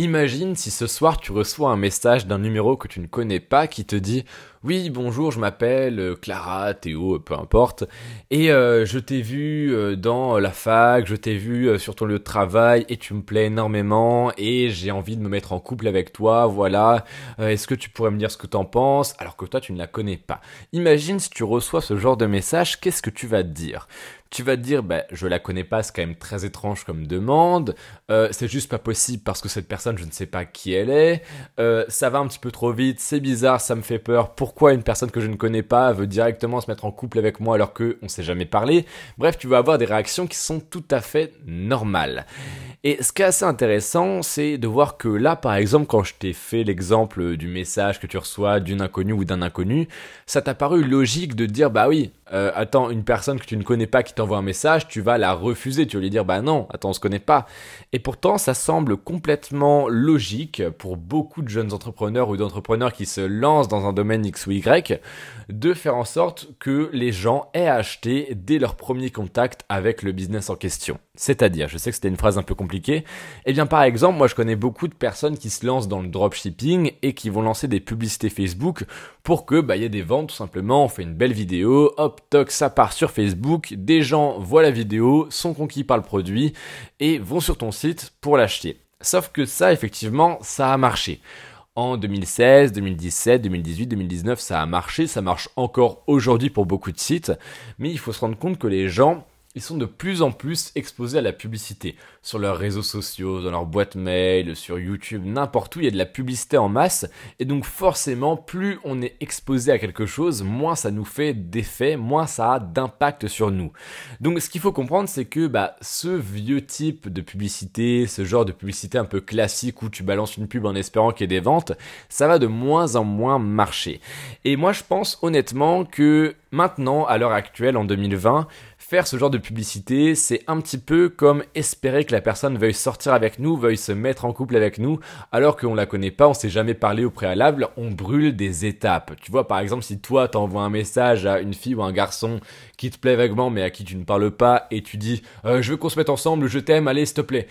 Imagine si ce soir tu reçois un message d'un numéro que tu ne connais pas qui te dit oui bonjour je m'appelle euh, Clara, Théo, peu importe. Et euh, je t'ai vu euh, dans la fac, je t'ai vu sur ton lieu de travail et tu me plais énormément et j'ai envie de me mettre en couple avec toi, voilà, est-ce que tu pourrais me dire ce que t'en penses alors que toi tu ne la connais pas. Imagine si tu reçois ce genre de message, qu'est-ce que tu vas te dire? Tu vas te dire, bah, je la connais pas, c'est quand même très étrange comme demande, euh, c'est juste pas possible parce que cette personne, je ne sais pas qui elle est, euh, ça va un petit peu trop vite, c'est bizarre, ça me fait peur, pourquoi une personne que je ne connais pas veut directement se mettre en couple avec moi alors que on s'est jamais parlé? Bref, tu vas avoir des réactions qui sont tout à fait normales. Et ce qui est assez intéressant, c'est de voir que là, par exemple, quand je t'ai fait l'exemple du message que tu reçois d'une inconnue ou d'un inconnu, ça t'a paru logique de dire, bah oui, euh, attends, une personne que tu ne connais pas qui t'envoie un message, tu vas la refuser, tu vas lui dire, bah non, attends, on se connaît pas. Et pourtant, ça semble complètement logique pour beaucoup de jeunes entrepreneurs ou d'entrepreneurs qui se lancent dans un domaine X ou Y, de faire en sorte que les gens aient acheté dès leur premier contact avec le business en question. C'est-à-dire, je sais que c'était une phrase un peu compliquée, eh bien par exemple, moi je connais beaucoup de personnes qui se lancent dans le dropshipping et qui vont lancer des publicités Facebook pour que bah il y ait des ventes tout simplement, on fait une belle vidéo, hop toc ça part sur Facebook, des gens voient la vidéo, sont conquis par le produit et vont sur ton site pour l'acheter. Sauf que ça effectivement, ça a marché. En 2016, 2017, 2018, 2019, ça a marché, ça marche encore aujourd'hui pour beaucoup de sites, mais il faut se rendre compte que les gens ils sont de plus en plus exposés à la publicité. Sur leurs réseaux sociaux, dans leur boîte mail, sur YouTube, n'importe où, il y a de la publicité en masse. Et donc forcément, plus on est exposé à quelque chose, moins ça nous fait d'effet, moins ça a d'impact sur nous. Donc ce qu'il faut comprendre, c'est que bah, ce vieux type de publicité, ce genre de publicité un peu classique où tu balances une pub en espérant qu'il y ait des ventes, ça va de moins en moins marcher. Et moi je pense honnêtement que maintenant, à l'heure actuelle, en 2020, faire ce genre de publicité, c'est un petit peu comme espérer que la personne veuille sortir avec nous, veuille se mettre en couple avec nous, alors qu'on la connaît pas, on s'est jamais parlé au préalable, on brûle des étapes. Tu vois, par exemple, si toi t'envoies un message à une fille ou un garçon qui te plaît vaguement mais à qui tu ne parles pas et tu dis euh, je veux qu'on se mette ensemble, je t'aime, allez s'il te plaît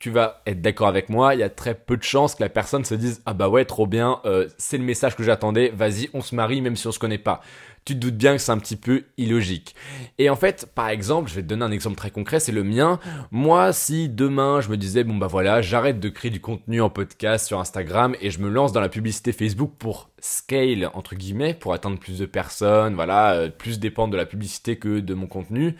tu vas être d'accord avec moi, il y a très peu de chances que la personne se dise ah bah ouais trop bien, euh, c'est le message que j'attendais, vas-y on se marie même si on se connaît pas tu te doutes bien que c'est un petit peu illogique. Et en fait, par exemple, je vais te donner un exemple très concret, c'est le mien. Moi, si demain je me disais, bon bah voilà, j'arrête de créer du contenu en podcast sur Instagram et je me lance dans la publicité Facebook pour scale, entre guillemets, pour atteindre plus de personnes, voilà, euh, plus dépendre de la publicité que de mon contenu,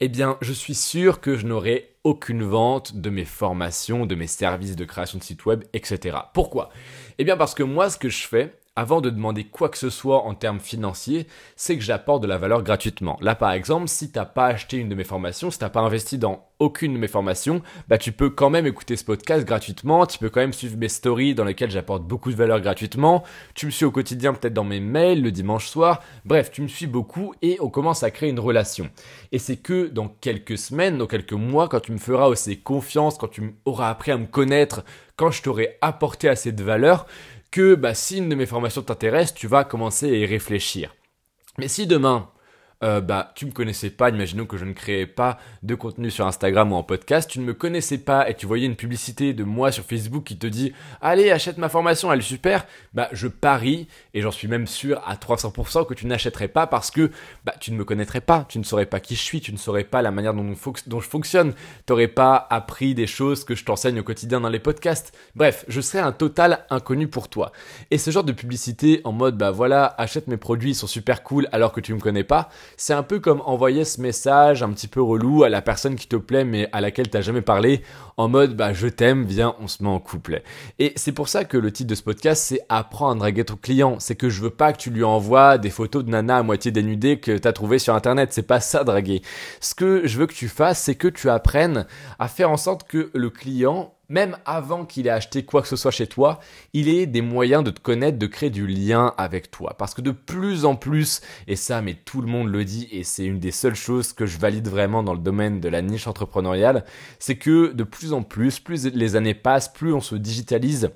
eh bien, je suis sûr que je n'aurai aucune vente de mes formations, de mes services de création de site web, etc. Pourquoi? Eh bien parce que moi, ce que je fais, avant de demander quoi que ce soit en termes financiers, c'est que j'apporte de la valeur gratuitement. Là, par exemple, si t'as pas acheté une de mes formations, si t'as pas investi dans aucune de mes formations, bah tu peux quand même écouter ce podcast gratuitement, tu peux quand même suivre mes stories dans lesquelles j'apporte beaucoup de valeur gratuitement, tu me suis au quotidien peut-être dans mes mails le dimanche soir, bref, tu me suis beaucoup et on commence à créer une relation. Et c'est que dans quelques semaines, dans quelques mois, quand tu me feras aussi confiance, quand tu auras appris à me connaître, quand je t'aurai apporté assez de valeur, que bah, si une de mes formations t'intéresse, tu vas commencer à y réfléchir. Mais si demain, euh, bah, tu me connaissais pas, imaginons que je ne créais pas de contenu sur Instagram ou en podcast, tu ne me connaissais pas et tu voyais une publicité de moi sur Facebook qui te dit allez achète ma formation, elle est super, bah je parie et j'en suis même sûr à 300% que tu n'achèterais pas parce que bah tu ne me connaîtrais pas, tu ne saurais pas qui je suis, tu ne saurais pas la manière dont, je fonctionne, tu n'aurais pas appris des choses que je t'enseigne au quotidien dans les podcasts. Bref, je serais un total inconnu pour toi. Et ce genre de publicité en mode bah voilà achète mes produits, ils sont super cool alors que tu me connais pas c'est un peu comme envoyer ce message un petit peu relou à la personne qui te plaît mais à laquelle t'as jamais parlé en mode bah je t'aime, viens, on se met en couple. Et c'est pour ça que le titre de ce podcast c'est apprendre à draguer ton client. C'est que je veux pas que tu lui envoies des photos de nana à moitié dénudée que t'as trouvé sur internet. C'est pas ça draguer. Ce que je veux que tu fasses, c'est que tu apprennes à faire en sorte que le client même avant qu'il ait acheté quoi que ce soit chez toi, il ait des moyens de te connaître, de créer du lien avec toi. Parce que de plus en plus, et ça, mais tout le monde le dit, et c'est une des seules choses que je valide vraiment dans le domaine de la niche entrepreneuriale, c'est que de plus en plus, plus les années passent, plus on se digitalise,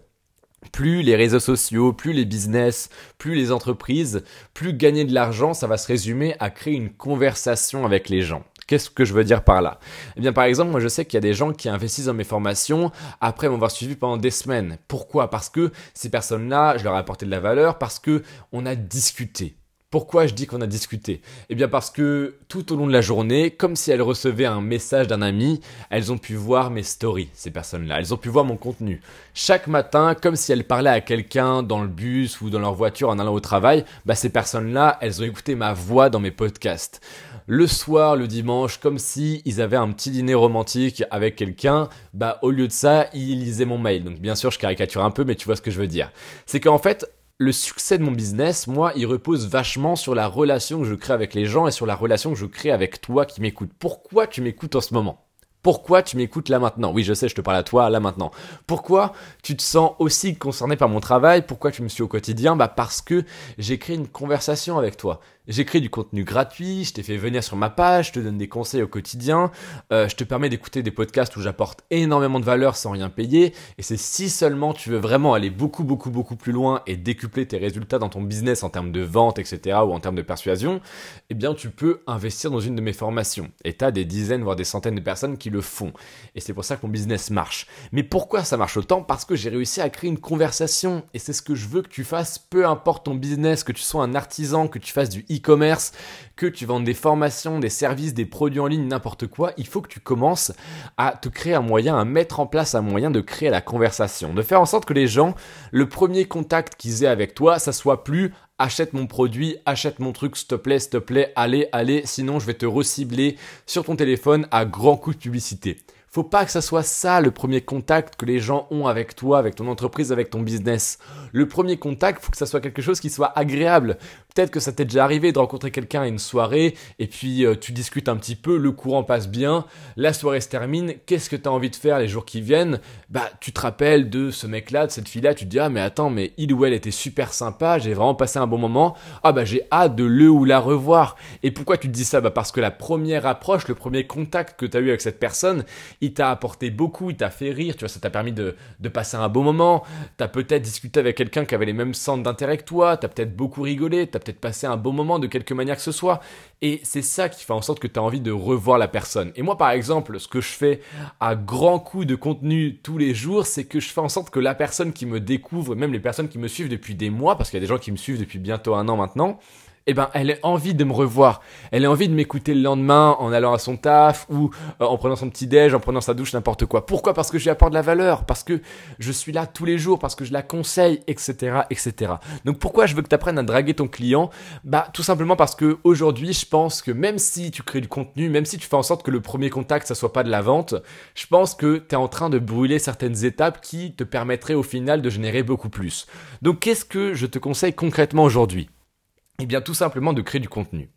plus les réseaux sociaux, plus les business, plus les entreprises, plus gagner de l'argent, ça va se résumer à créer une conversation avec les gens Qu'est-ce que je veux dire par là? Eh bien par exemple, moi je sais qu'il y a des gens qui investissent dans mes formations après m'avoir suivi pendant des semaines. Pourquoi? Parce que ces personnes-là, je leur ai apporté de la valeur, parce que on a discuté. Pourquoi je dis qu'on a discuté? Eh bien parce que tout au long de la journée, comme si elles recevaient un message d'un ami, elles ont pu voir mes stories, ces personnes-là. Elles ont pu voir mon contenu. Chaque matin, comme si elles parlaient à quelqu'un dans le bus ou dans leur voiture en allant au travail, bah ces personnes-là, elles ont écouté ma voix dans mes podcasts. Le soir, le dimanche, comme si ils avaient un petit dîner romantique avec quelqu'un, bah au lieu de ça, ils lisaient mon mail. Donc bien sûr, je caricature un peu, mais tu vois ce que je veux dire. C'est qu'en fait, le succès de mon business, moi, il repose vachement sur la relation que je crée avec les gens et sur la relation que je crée avec toi qui m'écoutes. Pourquoi tu m'écoutes en ce moment? Pourquoi tu m'écoutes là maintenant? Oui, je sais, je te parle à toi là maintenant. Pourquoi tu te sens aussi concerné par mon travail? Pourquoi tu me suis au quotidien? Bah parce que j'ai créé une conversation avec toi. J'écris du contenu gratuit, je t'ai fait venir sur ma page, je te donne des conseils au quotidien, euh, je te permets d'écouter des podcasts où j'apporte énormément de valeur sans rien payer. Et c'est si seulement tu veux vraiment aller beaucoup, beaucoup, beaucoup plus loin et décupler tes résultats dans ton business en termes de vente, etc., ou en termes de persuasion, eh bien tu peux investir dans une de mes formations. Et tu as des dizaines, voire des centaines de personnes qui le font. Et c'est pour ça que mon business marche. Mais pourquoi ça marche autant? Parce que j'ai réussi à créer une conversation. Et c'est ce que je veux que tu fasses, peu importe ton business, que tu sois un artisan, que tu fasses du e e-commerce, que tu vends des formations, des services, des produits en ligne, n'importe quoi, il faut que tu commences à te créer un moyen, à mettre en place un moyen de créer la conversation, de faire en sorte que les gens, le premier contact qu'ils aient avec toi, ça soit plus achète mon produit, achète mon truc, s'il te plaît, s'il te plaît, allez, allez, sinon je vais te recibler sur ton téléphone à grands coups de publicité. Faut pas que ça soit ça le premier contact que les gens ont avec toi, avec ton entreprise, avec ton business. Le premier contact, faut que ça soit quelque chose qui soit agréable. Peut-être que ça t'est déjà arrivé de rencontrer quelqu'un à une soirée et puis euh, tu discutes un petit peu, le courant passe bien, la soirée se termine, qu'est-ce que tu as envie de faire les jours qui viennent? Bah, tu te rappelles de ce mec-là, de cette fille-là, tu te dis "Ah mais attends, mais il ou elle était super sympa, j'ai vraiment passé un bon moment. Ah bah j'ai hâte de le ou la revoir." Et pourquoi tu te dis ça? Bah parce que la première approche, le premier contact que tu as eu avec cette personne, il t'a apporté beaucoup, il t'a fait rire, tu vois, ça t'a permis de, passer un bon moment, t'as peut-être discuté avec quelqu'un qui avait les mêmes centres d'intérêt que toi, t'as peut-être beaucoup rigolé, t'as peut-être passé un bon moment de quelque manière que ce soit, et c'est ça qui fait en sorte que t'as envie de revoir la personne. Et moi, par exemple, ce que je fais à grands coups de contenu tous les jours, c'est que je fais en sorte que la personne qui me découvre, même les personnes qui me suivent depuis des mois, parce qu'il y a des gens qui me suivent depuis bientôt un an maintenant, eh ben, elle a envie de me revoir. Elle a envie de m'écouter le lendemain en allant à son taf ou euh, en prenant son petit déj, en prenant sa douche, n'importe quoi. Pourquoi? Parce que je lui apporte de la valeur, parce que je suis là tous les jours, parce que je la conseille, etc., etc. Donc pourquoi je veux que tu apprennes à draguer ton client? Bah, tout simplement parce que aujourd'hui, je pense que même si tu crées du contenu, même si tu fais en sorte que le premier contact ça soit pas de la vente, je pense que tu es en train de brûler certaines étapes qui te permettraient au final de générer beaucoup plus. Donc qu'est-ce que je te conseille concrètement aujourd'hui? Eh bien, tout simplement de créer du contenu.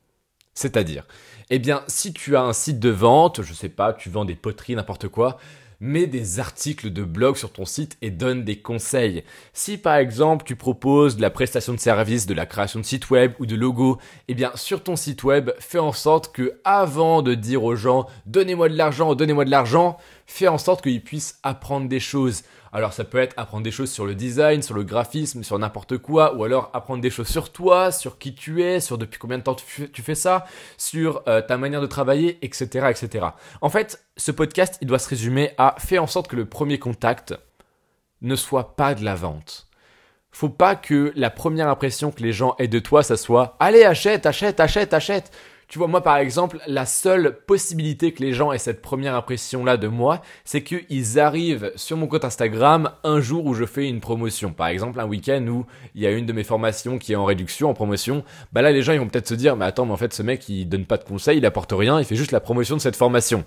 C'est-à-dire, eh bien, si tu as un site de vente, je sais pas, tu vends des poteries, n'importe quoi, mets des articles de blog sur ton site et donne des conseils. Si par exemple tu proposes de la prestation de service, de la création de site web ou de logo, eh bien sur ton site web, fais en sorte que avant de dire aux gens donnez-moi de l'argent, donnez-moi de l'argent, fais en sorte qu'ils puissent apprendre des choses. Alors ça peut être apprendre des choses sur le design, sur le graphisme, sur n'importe quoi, ou alors apprendre des choses sur toi, sur qui tu es, sur depuis combien de temps tu fais ça, sur euh, ta manière de travailler, etc., etc. En fait, ce podcast, il doit se résumer à faire en sorte que le premier contact ne soit pas de la vente. Faut pas que la première impression que les gens aient de toi, ça soit allez achète, achète, achète, achète. Tu vois, moi par exemple, la seule possibilité que les gens aient cette première impression-là de moi, c'est qu'ils arrivent sur mon compte Instagram un jour où je fais une promotion. Par exemple, un week-end où il y a une de mes formations qui est en réduction, en promotion. Bah là, les gens ils vont peut-être se dire, mais attends, mais en fait, ce mec il donne pas de conseils, il apporte rien, il fait juste la promotion de cette formation.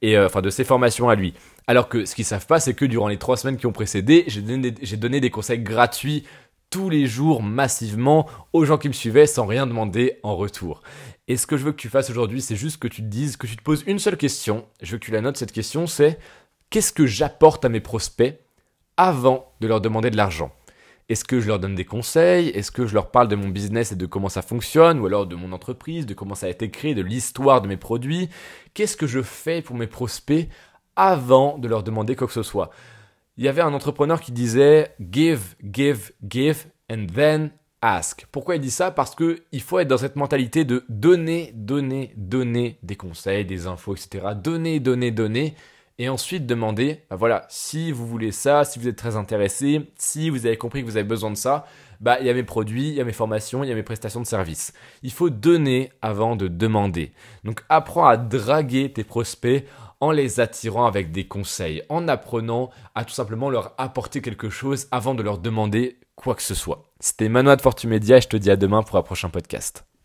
Et euh, enfin, de ses formations à lui. Alors que ce qu'ils savent pas, c'est que durant les trois semaines qui ont précédé, j'ai donné, donné des conseils gratuits tous les jours massivement aux gens qui me suivaient sans rien demander en retour. Et ce que je veux que tu fasses aujourd'hui, c'est juste que tu te dises, que tu te poses une seule question. Je veux que tu la notes, cette question, c'est qu'est-ce que j'apporte à mes prospects avant de leur demander de l'argent? Est-ce que je leur donne des conseils? Est-ce que je leur parle de mon business et de comment ça fonctionne? Ou alors de mon entreprise, de comment ça a été créé, de l'histoire de mes produits? Qu'est-ce que je fais pour mes prospects avant de leur demander quoi que ce soit? Il y avait un entrepreneur qui disait Give, give, give, and then Pourquoi il dit ça? Parce que il faut être dans cette mentalité de donner, donner, donner des conseils, des infos, etc. Donner, donner, donner. Et ensuite demander, bah voilà, si vous voulez ça, si vous êtes très intéressé, si vous avez compris que vous avez besoin de ça, bah il y a mes produits, il y a mes formations, il y a mes prestations de services. Il faut donner avant de demander. Donc apprends à draguer tes prospects en les attirant avec des conseils, en apprenant à tout simplement leur apporter quelque chose avant de leur demander quoi que ce soit. C'était Manoa de Fortumedia et je te dis à demain pour un prochain podcast.